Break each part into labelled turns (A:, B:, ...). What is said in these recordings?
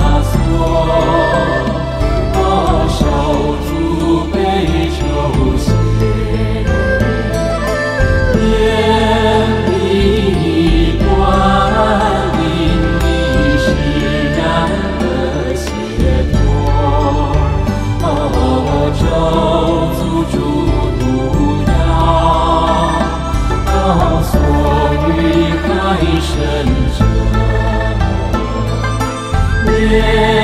A: 枷锁。天。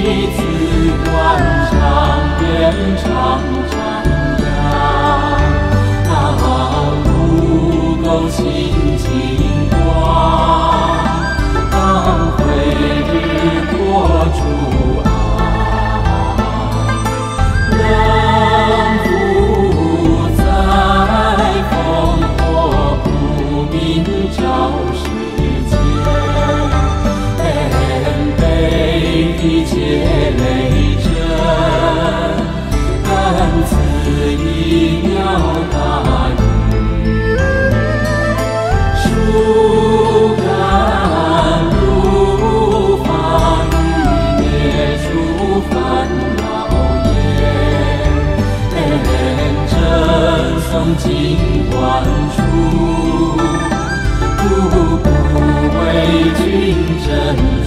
A: 一次惯常变成长啊不够尽冠处，步步为军阵。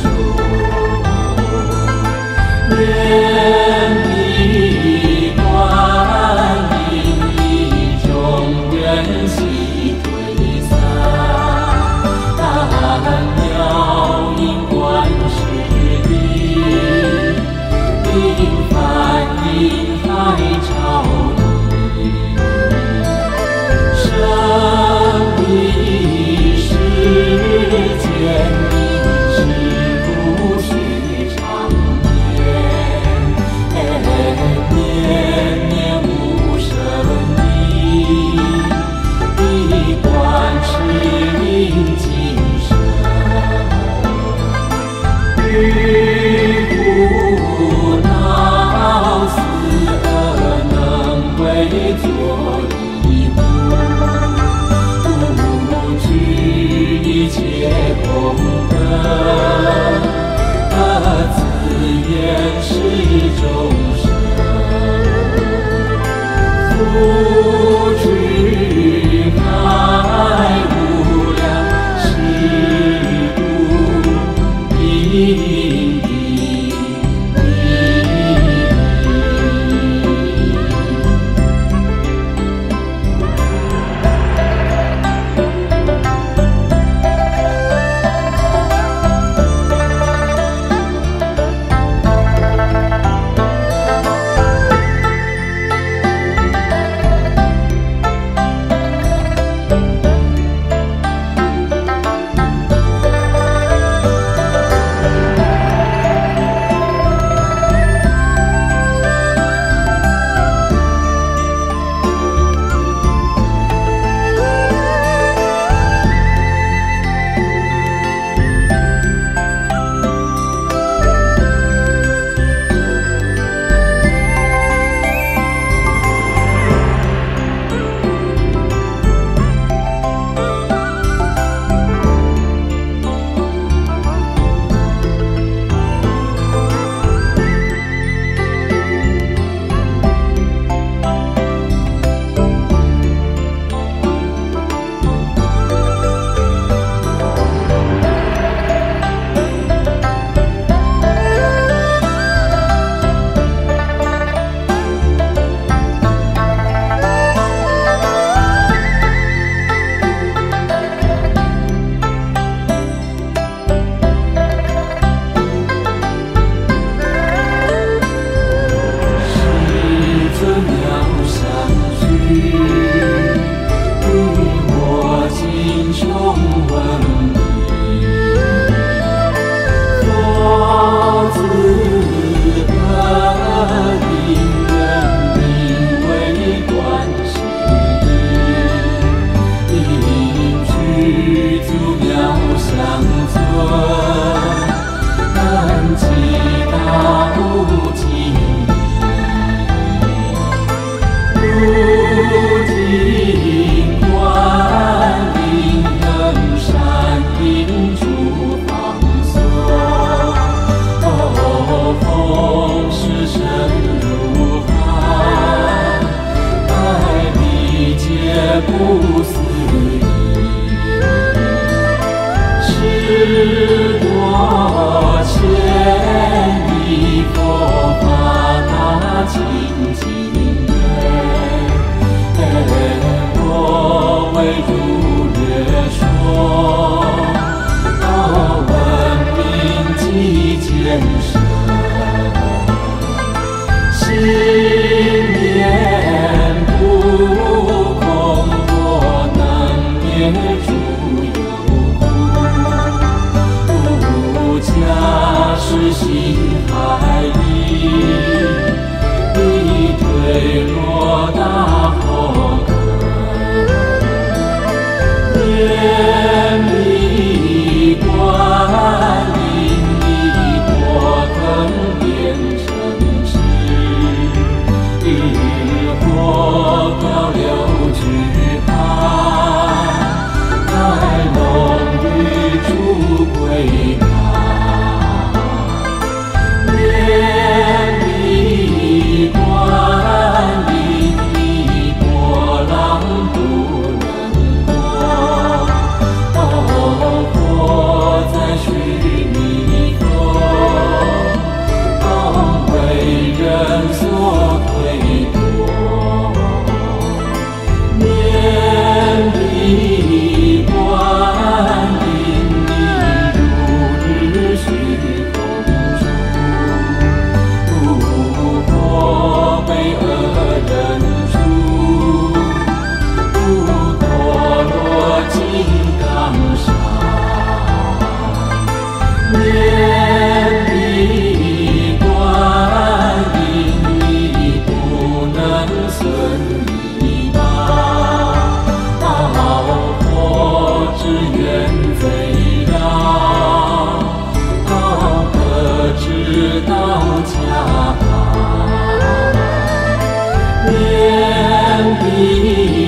A: 你。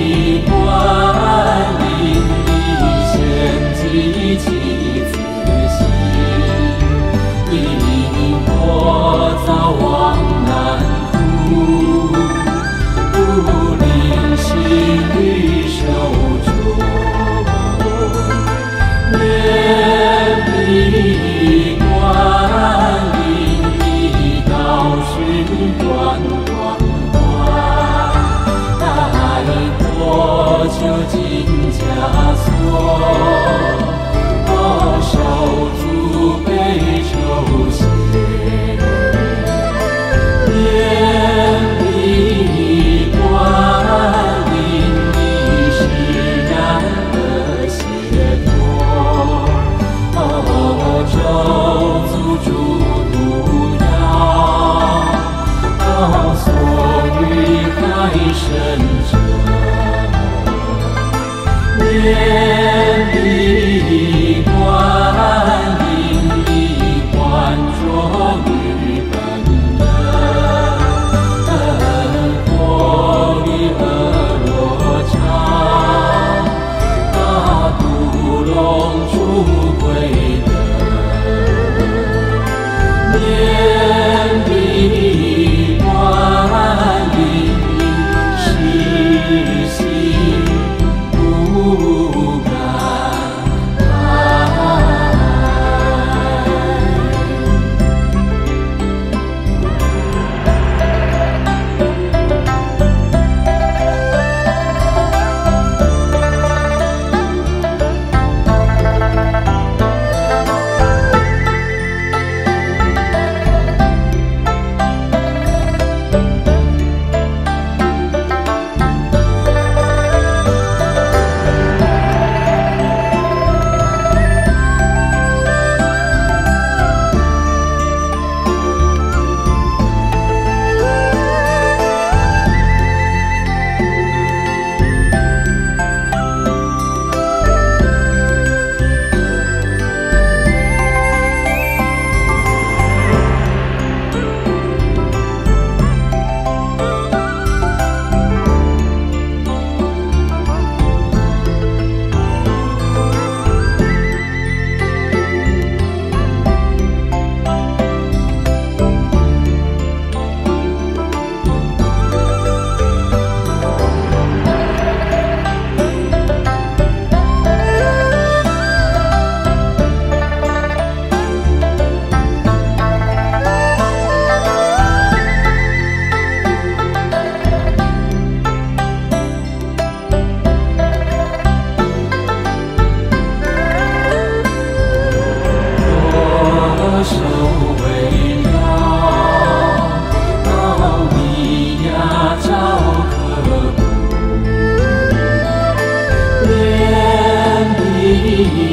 A: You.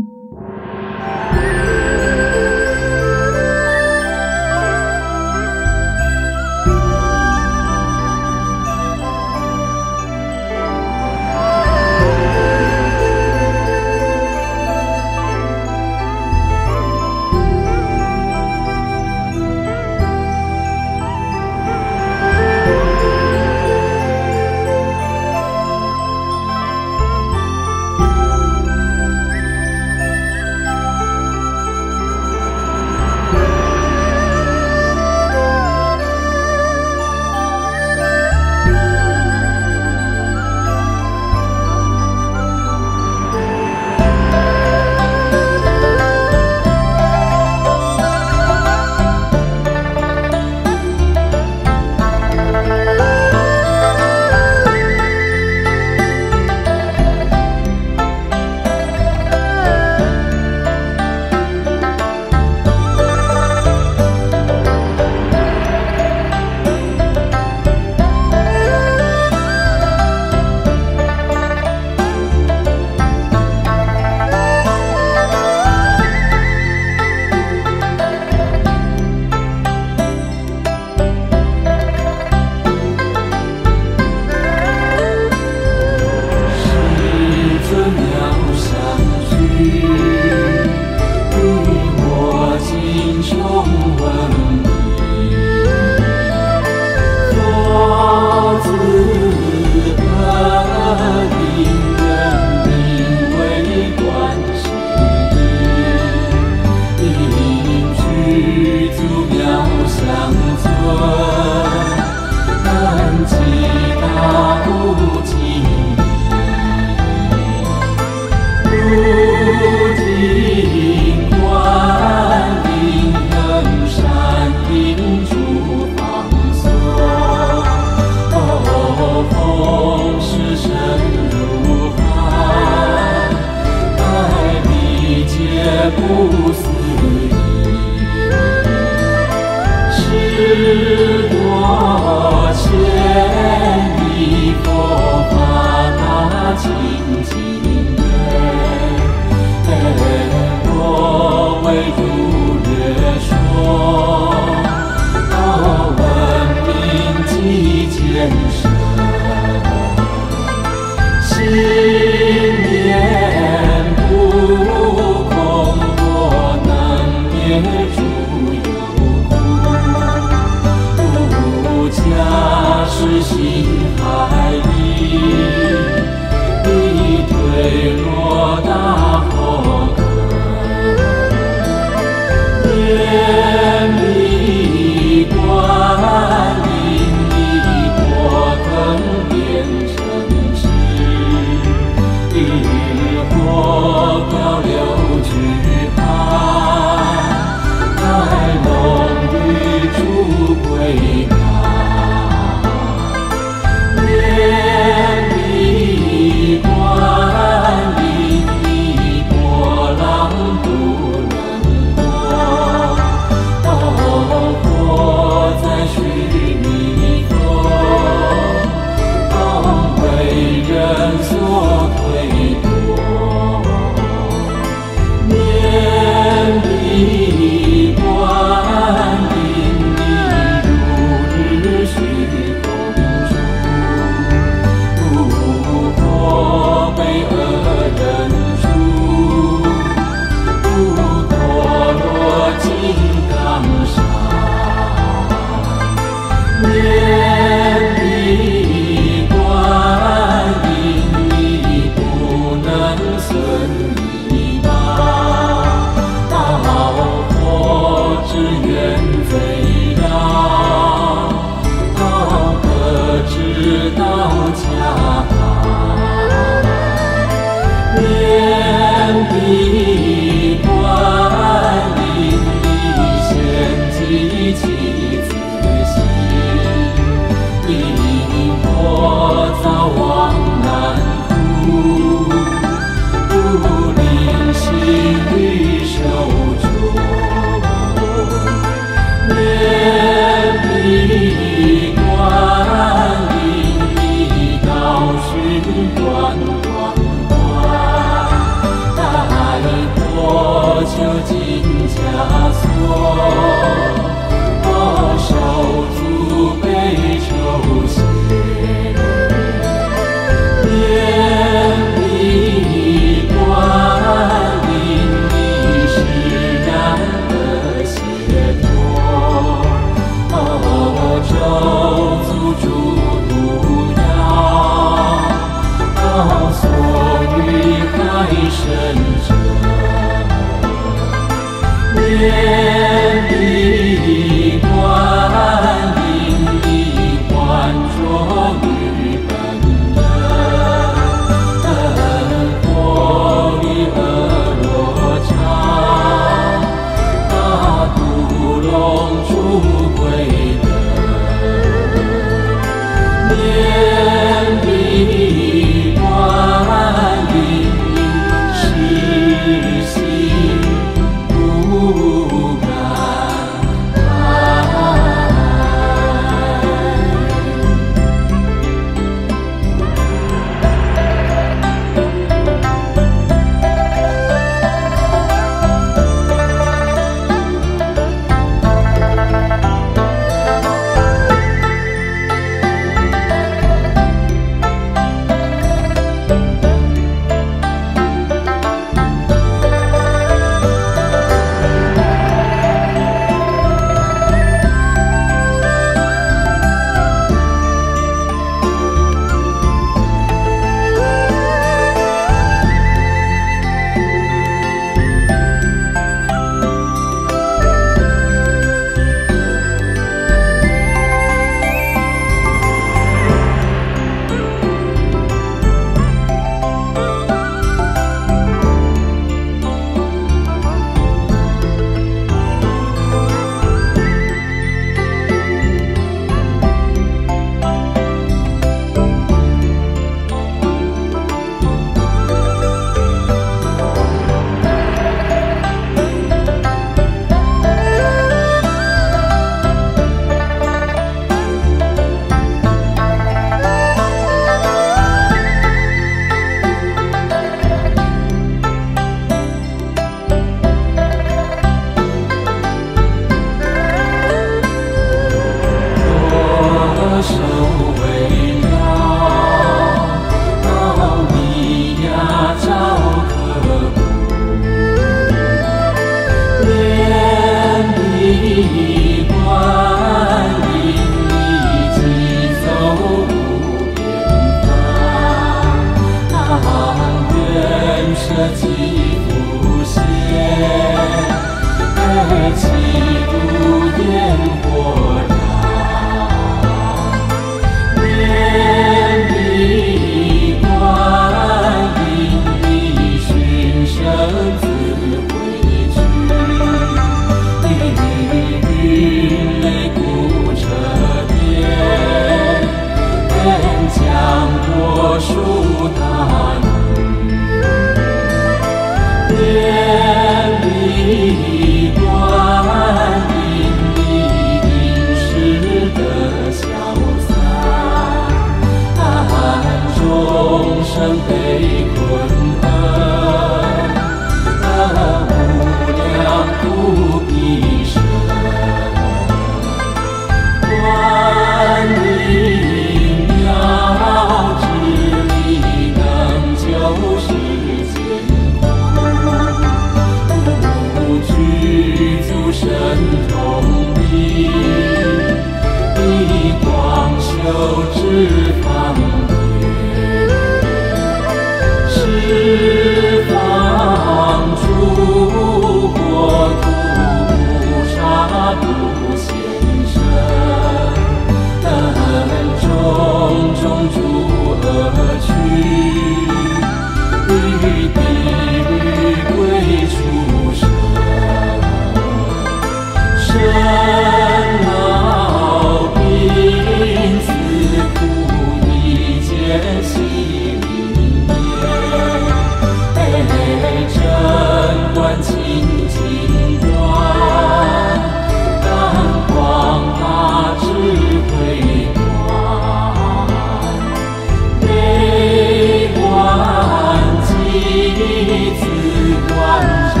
A: 断肠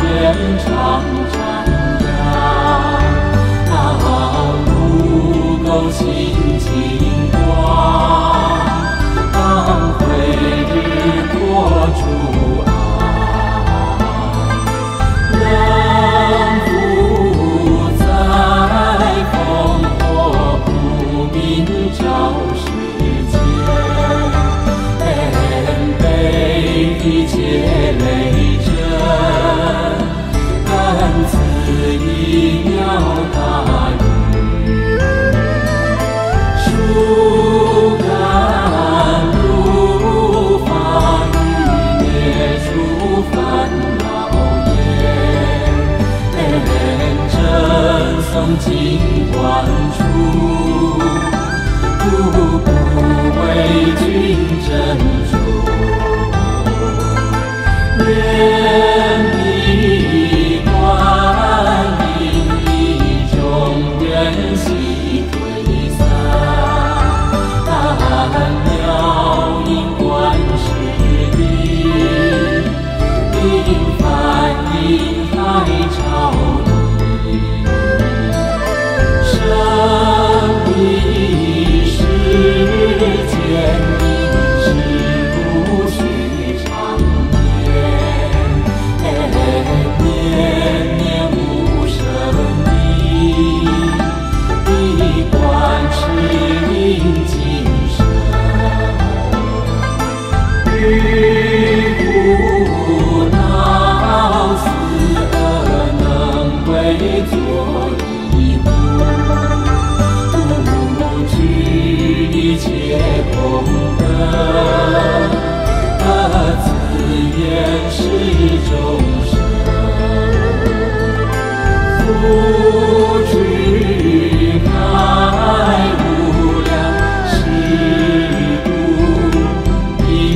A: 边长站样啊不够情 until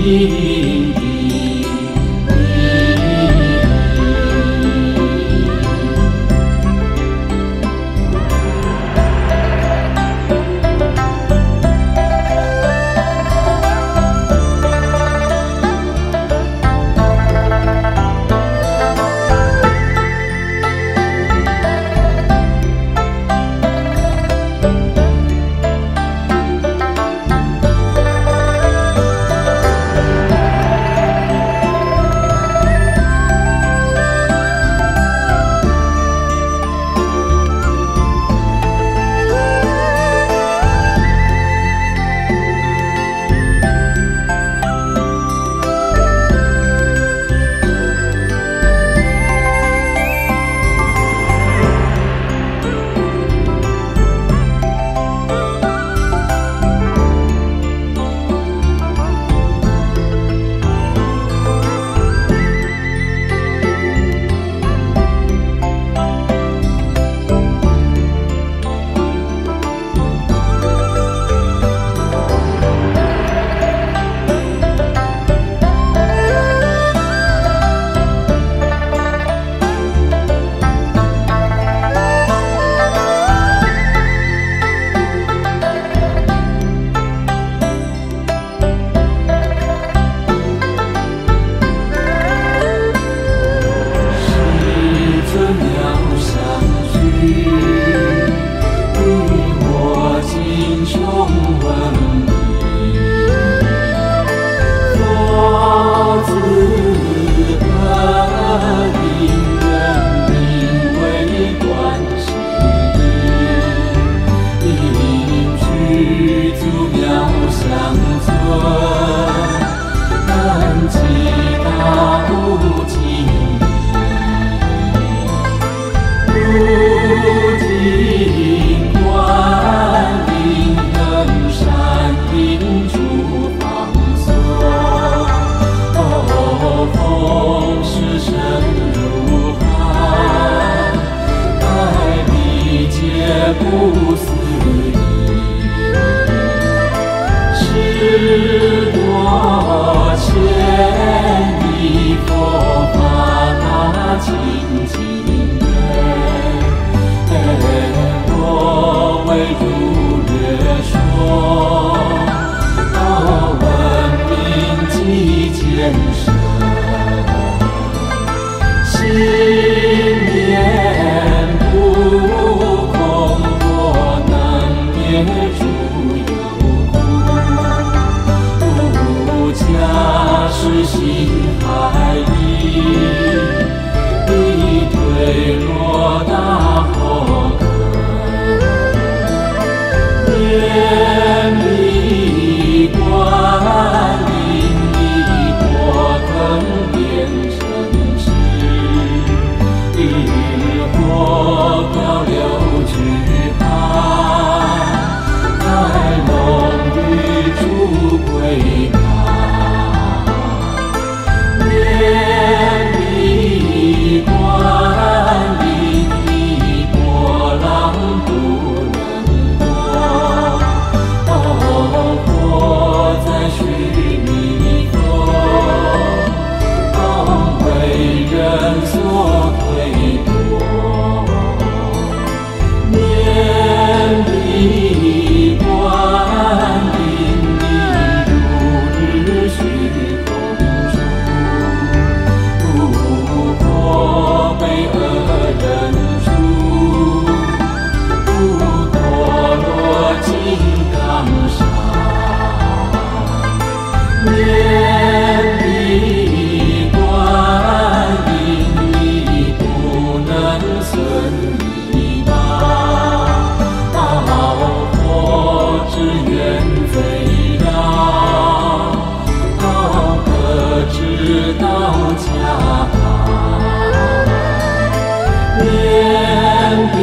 A: 不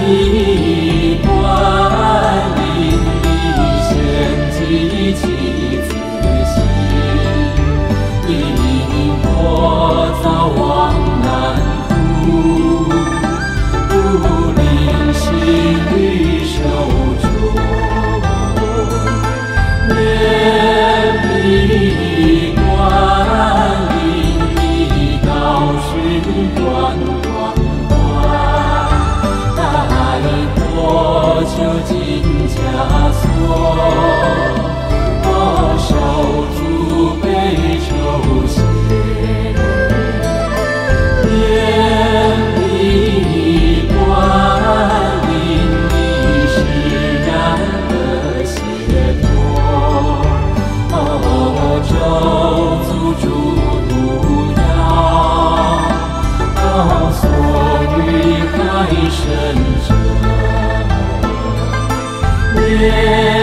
A: You. 天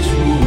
A: is real.